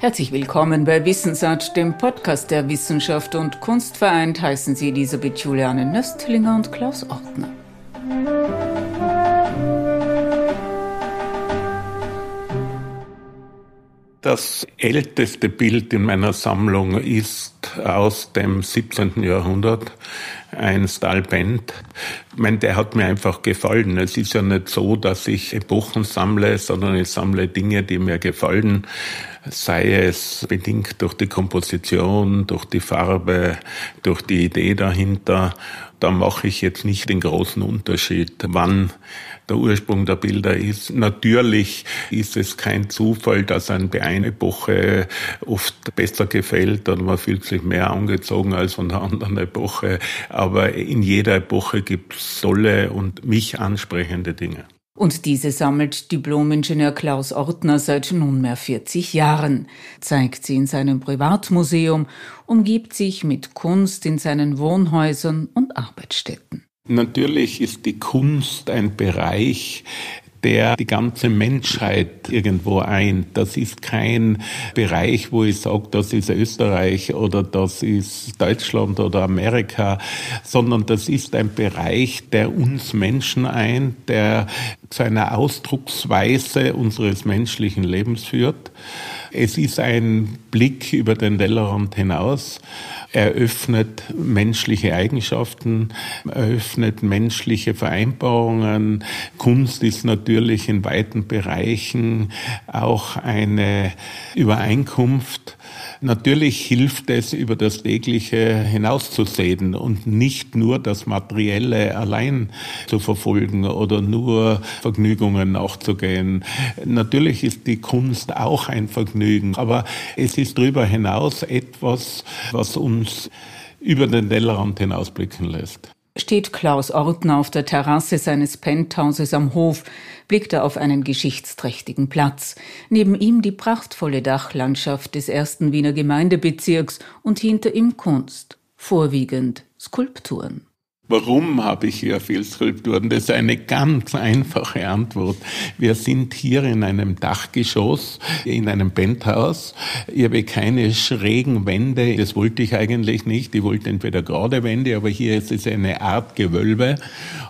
Herzlich willkommen bei Wissensart, dem Podcast der Wissenschaft und Kunst vereint, heißen Sie Elisabeth Juliane Nöstlinger und Klaus Ortner. Das älteste Bild in meiner Sammlung ist aus dem 17. Jahrhundert, ein Stalbent. Ich meine, der hat mir einfach gefallen. Es ist ja nicht so, dass ich Epochen sammle, sondern ich sammle Dinge, die mir gefallen, sei es bedingt durch die Komposition, durch die Farbe, durch die Idee dahinter. Da mache ich jetzt nicht den großen Unterschied, wann der Ursprung der Bilder ist. Natürlich ist es kein Zufall, dass ein eine Epoche oft besser gefällt oder man fühlt sich mehr angezogen als von der anderen Epoche. Aber in jeder Epoche gibt es tolle und mich ansprechende Dinge. Und diese sammelt Diplomingenieur Klaus Ortner seit nunmehr 40 Jahren, zeigt sie in seinem Privatmuseum, umgibt sich mit Kunst in seinen Wohnhäusern und Arbeitsstätten. Natürlich ist die Kunst ein Bereich, der die ganze Menschheit irgendwo eint. Das ist kein Bereich, wo ich sage, das ist Österreich oder das ist Deutschland oder Amerika, sondern das ist ein Bereich, der uns Menschen eint, der zu einer Ausdrucksweise unseres menschlichen Lebens führt. Es ist ein Blick über den Tellerrand hinaus eröffnet menschliche Eigenschaften, eröffnet menschliche Vereinbarungen. Kunst ist natürlich in weiten Bereichen auch eine Übereinkunft Natürlich hilft es, über das tägliche hinauszusehen und nicht nur das Materielle allein zu verfolgen oder nur Vergnügungen nachzugehen. Natürlich ist die Kunst auch ein Vergnügen, aber es ist darüber hinaus etwas, was uns über den Tellerrand hinausblicken lässt steht Klaus Ortner auf der Terrasse seines Penthauses am Hof, blickt er auf einen geschichtsträchtigen Platz. Neben ihm die prachtvolle Dachlandschaft des ersten Wiener Gemeindebezirks und hinter ihm Kunst, vorwiegend Skulpturen. Warum habe ich hier viel Skulpturen? Das ist eine ganz einfache Antwort. Wir sind hier in einem Dachgeschoss, in einem Penthouse. Ich habe keine schrägen Wände. Das wollte ich eigentlich nicht. Ich wollte entweder gerade Wände, aber hier ist es eine Art Gewölbe.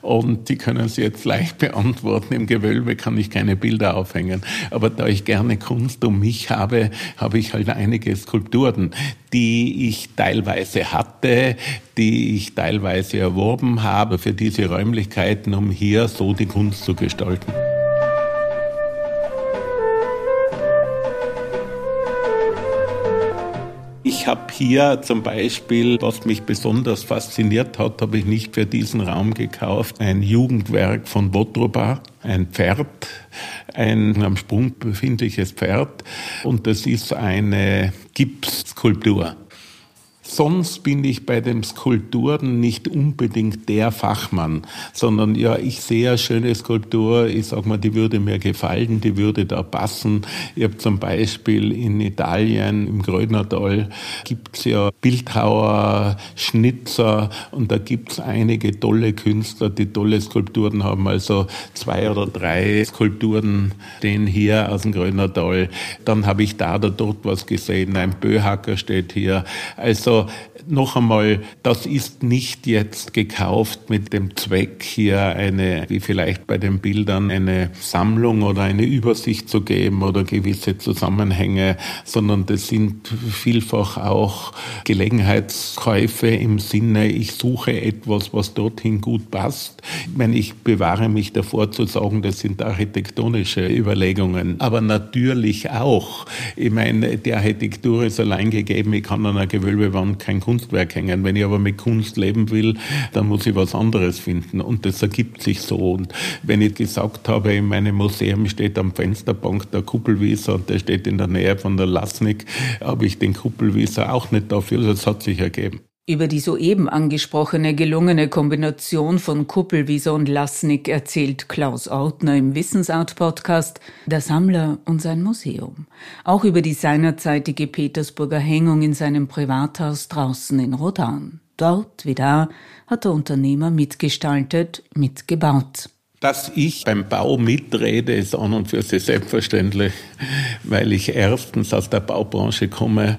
Und die können Sie jetzt leicht beantworten. Im Gewölbe kann ich keine Bilder aufhängen. Aber da ich gerne Kunst um mich habe, habe ich halt einige Skulpturen, die ich teilweise hatte, die ich teilweise erworben habe für diese Räumlichkeiten, um hier so die Kunst zu gestalten. Ich habe hier zum Beispiel, was mich besonders fasziniert hat, habe ich nicht für diesen Raum gekauft, ein Jugendwerk von Botroba, ein Pferd, ein am Sprung befindliches Pferd. Und das ist eine Gipsskulptur. Sonst bin ich bei den Skulpturen nicht unbedingt der Fachmann, sondern ja, ich sehe eine schöne Skulptur, ich sag mal, die würde mir gefallen, die würde da passen. Ich habe zum Beispiel in Italien, im Grönertal, gibt's ja Bildhauer, Schnitzer und da gibt's einige tolle Künstler, die tolle Skulpturen haben. Also zwei oder drei Skulpturen, den hier aus dem Grönertal. Dann habe ich da oder dort was gesehen, ein Böhacker steht hier. Also noch einmal, das ist nicht jetzt gekauft mit dem Zweck, hier eine, wie vielleicht bei den Bildern, eine Sammlung oder eine Übersicht zu geben oder gewisse Zusammenhänge, sondern das sind vielfach auch Gelegenheitskäufe im Sinne, ich suche etwas, was dorthin gut passt. Ich meine, ich bewahre mich davor zu sagen, das sind architektonische Überlegungen, aber natürlich auch. Ich meine, die Architektur ist allein gegeben, ich kann an einer Gewölbewand kein Kunstwerk hängen. Wenn ich aber mit Kunst leben will, dann muss ich was anderes finden. Und das ergibt sich so. Und wenn ich gesagt habe, in meinem Museum steht am Fensterbank der Kuppelwieser und der steht in der Nähe von der Lasnik, habe ich den Kuppelwieser auch nicht dafür. Das hat sich ergeben. Über die soeben angesprochene gelungene Kombination von Kuppelwieser und Lasnik erzählt Klaus Ortner im Wissensart-Podcast Der Sammler und sein Museum. Auch über die seinerzeitige Petersburger Hängung in seinem Privathaus draußen in Rodan. Dort wie da hat der Unternehmer mitgestaltet, mitgebaut. Dass ich beim Bau mitrede, ist an und für sich selbstverständlich, weil ich erstens aus der Baubranche komme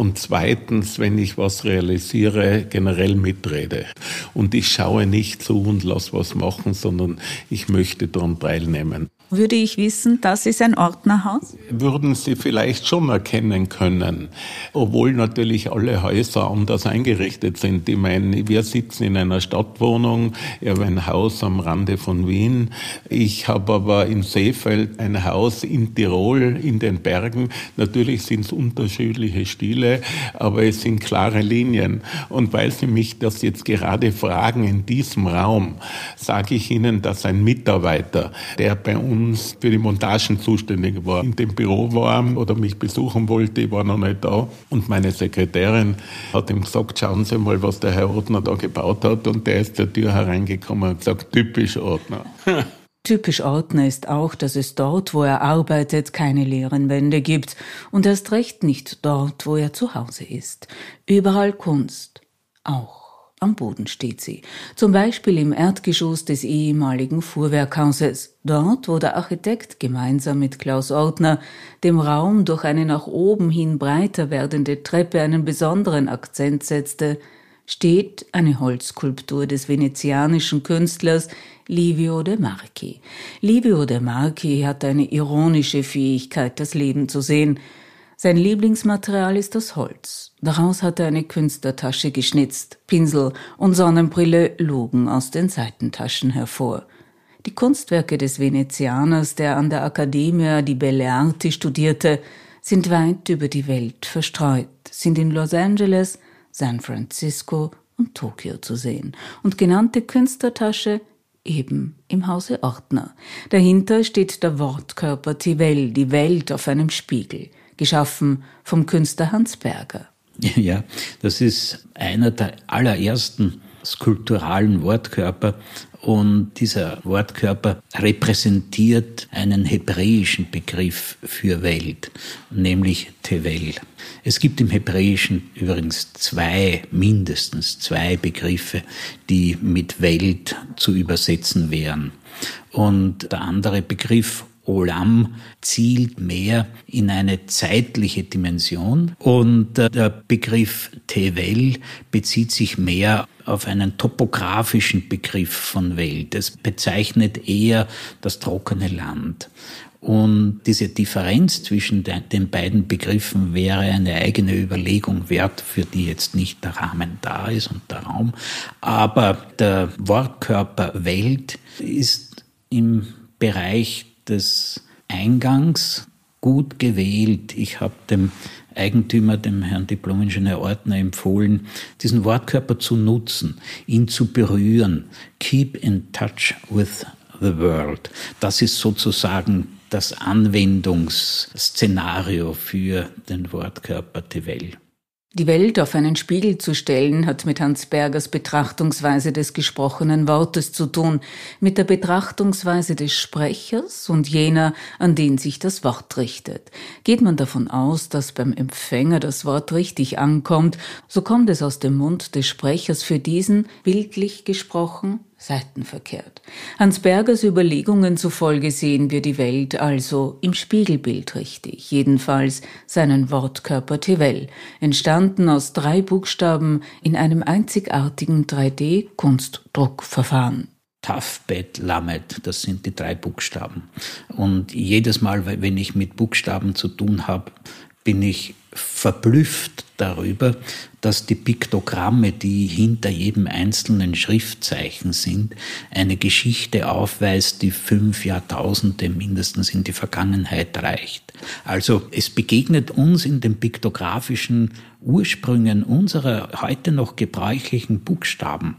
und zweitens, wenn ich was realisiere, generell mitrede. Und ich schaue nicht zu und lasse was machen, sondern ich möchte daran teilnehmen. Würde ich wissen, das ist ein Ordnerhaus? Würden Sie vielleicht schon erkennen können, obwohl natürlich alle Häuser anders eingerichtet sind. Ich meine, wir sitzen in einer Stadtwohnung, ich habe ein Haus am Rande von Wien. Ich habe aber in Seefeld ein Haus in Tirol, in den Bergen. Natürlich sind es unterschiedliche Stile, aber es sind klare Linien. Und weil Sie mich das jetzt gerade fragen in diesem Raum, sage ich Ihnen, dass ein Mitarbeiter, der bei uns uns für die Montagen zuständig war, in dem Büro war oder mich besuchen wollte, ich war noch nicht da. Und meine Sekretärin hat ihm gesagt, schauen Sie mal, was der Herr Ordner da gebaut hat. Und der ist zur Tür hereingekommen und gesagt, typisch Ordner. Typisch Ordner ist auch, dass es dort, wo er arbeitet, keine leeren Wände gibt und erst recht nicht dort, wo er zu Hause ist. Überall Kunst. Auch am Boden steht sie, zum Beispiel im Erdgeschoss des ehemaligen Fuhrwerkhauses, dort, wo der Architekt gemeinsam mit Klaus Ortner dem Raum durch eine nach oben hin breiter werdende Treppe einen besonderen Akzent setzte, steht eine Holzskulptur des venezianischen Künstlers Livio de Marchi. Livio de Marchi hat eine ironische Fähigkeit, das Leben zu sehen, sein Lieblingsmaterial ist das Holz. Daraus hat er eine Künstlertasche geschnitzt. Pinsel und Sonnenbrille lugen aus den Seitentaschen hervor. Die Kunstwerke des Venezianers, der an der Accademia di Belle Arti studierte, sind weit über die Welt verstreut, sind in Los Angeles, San Francisco und Tokio zu sehen. Und genannte Künstlertasche eben im Hause Ordner. Dahinter steht der Wortkörper Tivell, die Welt auf einem Spiegel geschaffen vom Künstler Hans Berger. Ja, das ist einer der allerersten skulpturalen Wortkörper und dieser Wortkörper repräsentiert einen hebräischen Begriff für Welt, nämlich Tevel. Es gibt im Hebräischen übrigens zwei, mindestens zwei Begriffe, die mit Welt zu übersetzen wären. Und der andere Begriff Olam zielt mehr in eine zeitliche Dimension und äh, der Begriff Tevel bezieht sich mehr auf einen topografischen Begriff von Welt. Es bezeichnet eher das trockene Land. Und diese Differenz zwischen den beiden Begriffen wäre eine eigene Überlegung wert, für die jetzt nicht der Rahmen da ist und der Raum. Aber der Wortkörper Welt ist im Bereich des Eingangs gut gewählt. Ich habe dem Eigentümer, dem Herrn Diplomingenieur Ortner, empfohlen, diesen Wortkörper zu nutzen, ihn zu berühren. Keep in touch with the world. Das ist sozusagen das Anwendungsszenario für den Wortkörper Tevell. Die Welt auf einen Spiegel zu stellen, hat mit Hans Bergers Betrachtungsweise des gesprochenen Wortes zu tun, mit der Betrachtungsweise des Sprechers und jener, an den sich das Wort richtet. Geht man davon aus, dass beim Empfänger das Wort richtig ankommt, so kommt es aus dem Mund des Sprechers für diesen, bildlich gesprochen, seitenverkehrt. Hans Bergers Überlegungen zufolge sehen wir die Welt also im Spiegelbild richtig, jedenfalls seinen Wortkörper Tivell, entstanden aus drei Buchstaben in einem einzigartigen 3D-Kunstdruckverfahren. Tafbet Lamed, das sind die drei Buchstaben. Und jedes Mal, wenn ich mit Buchstaben zu tun habe, bin ich verblüfft darüber, dass die Piktogramme, die hinter jedem einzelnen Schriftzeichen sind, eine Geschichte aufweist, die fünf Jahrtausende mindestens in die Vergangenheit reicht. Also es begegnet uns in den piktografischen Ursprüngen unserer heute noch gebräuchlichen Buchstaben,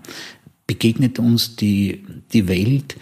begegnet uns die, die Welt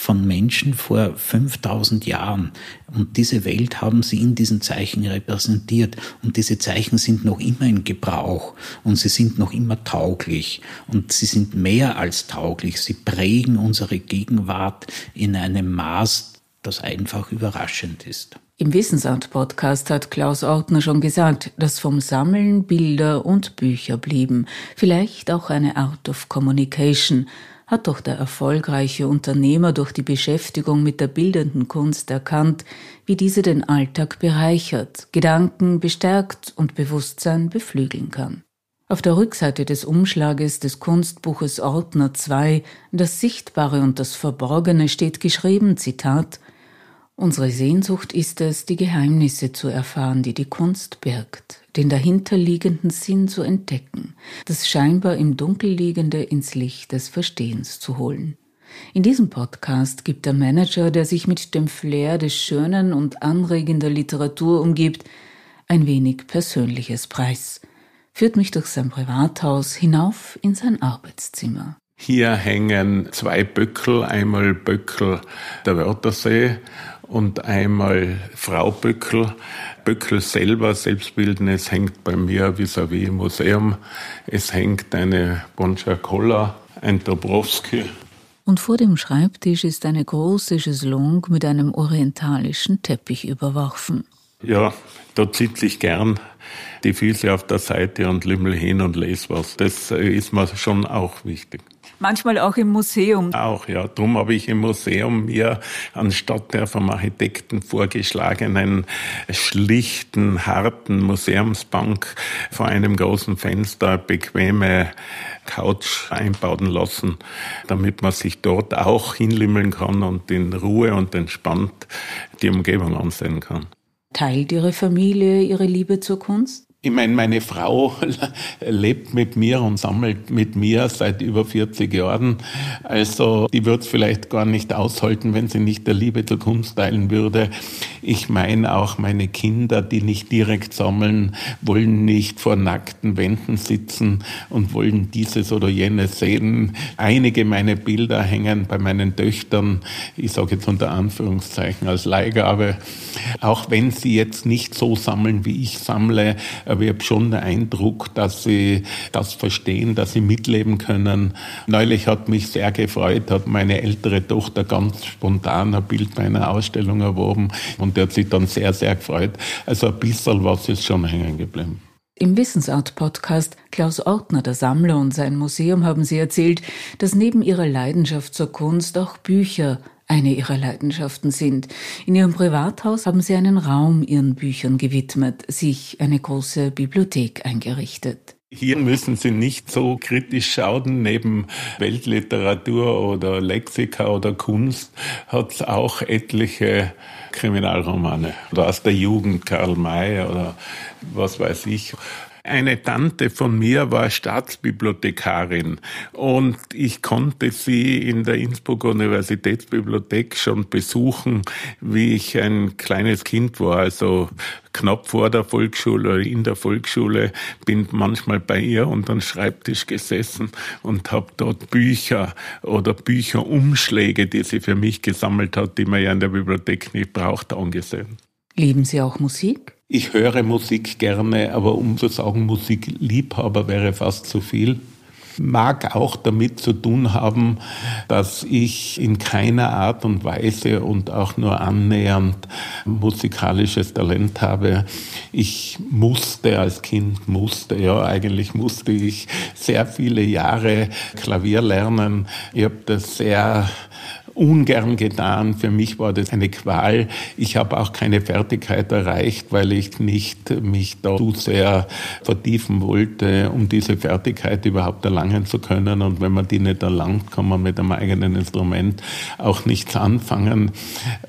von Menschen vor 5000 Jahren. Und diese Welt haben sie in diesen Zeichen repräsentiert. Und diese Zeichen sind noch immer in Gebrauch und sie sind noch immer tauglich. Und sie sind mehr als tauglich. Sie prägen unsere Gegenwart in einem Maß, das einfach überraschend ist. Im Wissensart-Podcast hat Klaus Ortner schon gesagt, dass vom Sammeln Bilder und Bücher blieben, vielleicht auch eine Art of Communication, hat doch der erfolgreiche Unternehmer durch die Beschäftigung mit der bildenden Kunst erkannt, wie diese den Alltag bereichert, Gedanken bestärkt und Bewusstsein beflügeln kann. Auf der Rückseite des Umschlages des Kunstbuches Ordner 2, Das Sichtbare und das Verborgene, steht geschrieben, Zitat, Unsere Sehnsucht ist es, die Geheimnisse zu erfahren, die die Kunst birgt, den dahinterliegenden Sinn zu entdecken, das scheinbar im Dunkel liegende ins Licht des Verstehens zu holen. In diesem Podcast gibt der Manager, der sich mit dem Flair des schönen und anregender Literatur umgibt, ein wenig Persönliches preis, führt mich durch sein Privathaus hinauf in sein Arbeitszimmer. Hier hängen zwei Böckel, einmal Böckel der Wörthersee und einmal Frau Böckel. Böckel selber, Selbstbildnis, hängt bei mir vis-à-vis im Museum. Es hängt eine Bonchakolla, ein Dobrowski. Und vor dem Schreibtisch ist eine große Chaiselongue mit einem orientalischen Teppich überworfen. Ja, da sitze ich gern die Füße auf der Seite und lümmel hin und lese was. Das ist mir schon auch wichtig. Manchmal auch im Museum. Auch, ja. Darum habe ich im Museum mir anstatt der vom Architekten vorgeschlagenen schlichten, harten Museumsbank vor einem großen Fenster bequeme Couch einbauen lassen, damit man sich dort auch hinlimmeln kann und in Ruhe und entspannt die Umgebung ansehen kann. Teilt Ihre Familie Ihre Liebe zur Kunst? Ich meine, meine Frau lebt mit mir und sammelt mit mir seit über 40 Jahren. Also die wird es vielleicht gar nicht aushalten, wenn sie nicht der Liebe zur Kunst teilen würde. Ich meine auch meine Kinder, die nicht direkt sammeln, wollen nicht vor nackten Wänden sitzen und wollen dieses oder jenes sehen. Einige meiner Bilder hängen bei meinen Töchtern, ich sage jetzt unter Anführungszeichen als Leihgabe, auch wenn sie jetzt nicht so sammeln, wie ich sammle aber ich habe schon den Eindruck, dass sie das verstehen, dass sie mitleben können. Neulich hat mich sehr gefreut, hat meine ältere Tochter ganz spontan ein Bild meiner Ausstellung erworben und der hat sich dann sehr, sehr gefreut. Also ein bisschen was ist schon hängen geblieben. Im Wissensart-Podcast Klaus Ortner, der Sammler und sein Museum haben Sie erzählt, dass neben Ihrer Leidenschaft zur Kunst auch Bücher eine ihrer Leidenschaften sind. In ihrem Privathaus haben sie einen Raum ihren Büchern gewidmet, sich eine große Bibliothek eingerichtet. Hier müssen Sie nicht so kritisch schauen. Neben Weltliteratur oder Lexika oder Kunst hat es auch etliche Kriminalromane. Oder aus der Jugend Karl May oder was weiß ich. Eine Tante von mir war Staatsbibliothekarin und ich konnte sie in der Innsbrucker Universitätsbibliothek schon besuchen, wie ich ein kleines Kind war, also knapp vor der Volksschule oder in der Volksschule, bin manchmal bei ihr unter den Schreibtisch gesessen und habe dort Bücher oder Bücherumschläge, die sie für mich gesammelt hat, die man ja in der Bibliothek nicht braucht, angesehen. Lieben Sie auch Musik? Ich höre Musik gerne, aber um zu sagen, Musikliebhaber wäre fast zu viel. Mag auch damit zu tun haben, dass ich in keiner Art und Weise und auch nur annähernd musikalisches Talent habe. Ich musste als Kind, musste, ja, eigentlich musste ich sehr viele Jahre Klavier lernen. Ich habe das sehr ungern getan. Für mich war das eine Qual. Ich habe auch keine Fertigkeit erreicht, weil ich nicht mich da zu sehr vertiefen wollte, um diese Fertigkeit überhaupt erlangen zu können. Und wenn man die nicht erlangt, kann man mit einem eigenen Instrument auch nichts anfangen.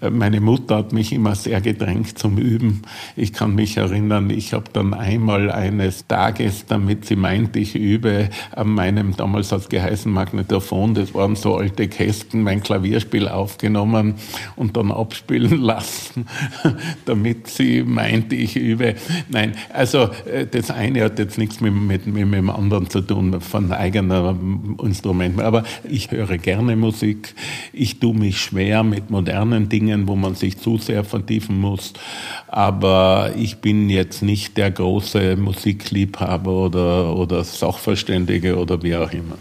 Meine Mutter hat mich immer sehr gedrängt zum Üben. Ich kann mich erinnern, ich habe dann einmal eines Tages, damit sie meint, ich übe, an meinem, damals hat es geheißen Magnetophon, das waren so alte Kästen, mein Klavier Klavierspiel aufgenommen und dann abspielen lassen, damit sie meinte, ich übe. Nein, also äh, das eine hat jetzt nichts mit, mit, mit dem anderen zu tun, von eigener Instrument. Aber ich höre gerne Musik. Ich tue mich schwer mit modernen Dingen, wo man sich zu sehr vertiefen muss. Aber ich bin jetzt nicht der große Musikliebhaber oder, oder Sachverständige oder wie auch immer.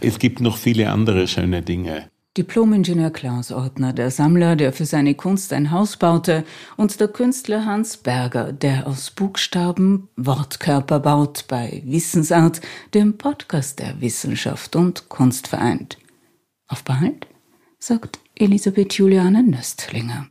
Es gibt noch viele andere schöne Dinge. Diplomingenieur Klaus Ortner, der Sammler, der für seine Kunst ein Haus baute, und der Künstler Hans Berger, der aus Buchstaben Wortkörper baut bei Wissensart, dem Podcast der Wissenschaft und Kunst vereint. Auf bald, sagt Elisabeth Juliane Nöstlinger.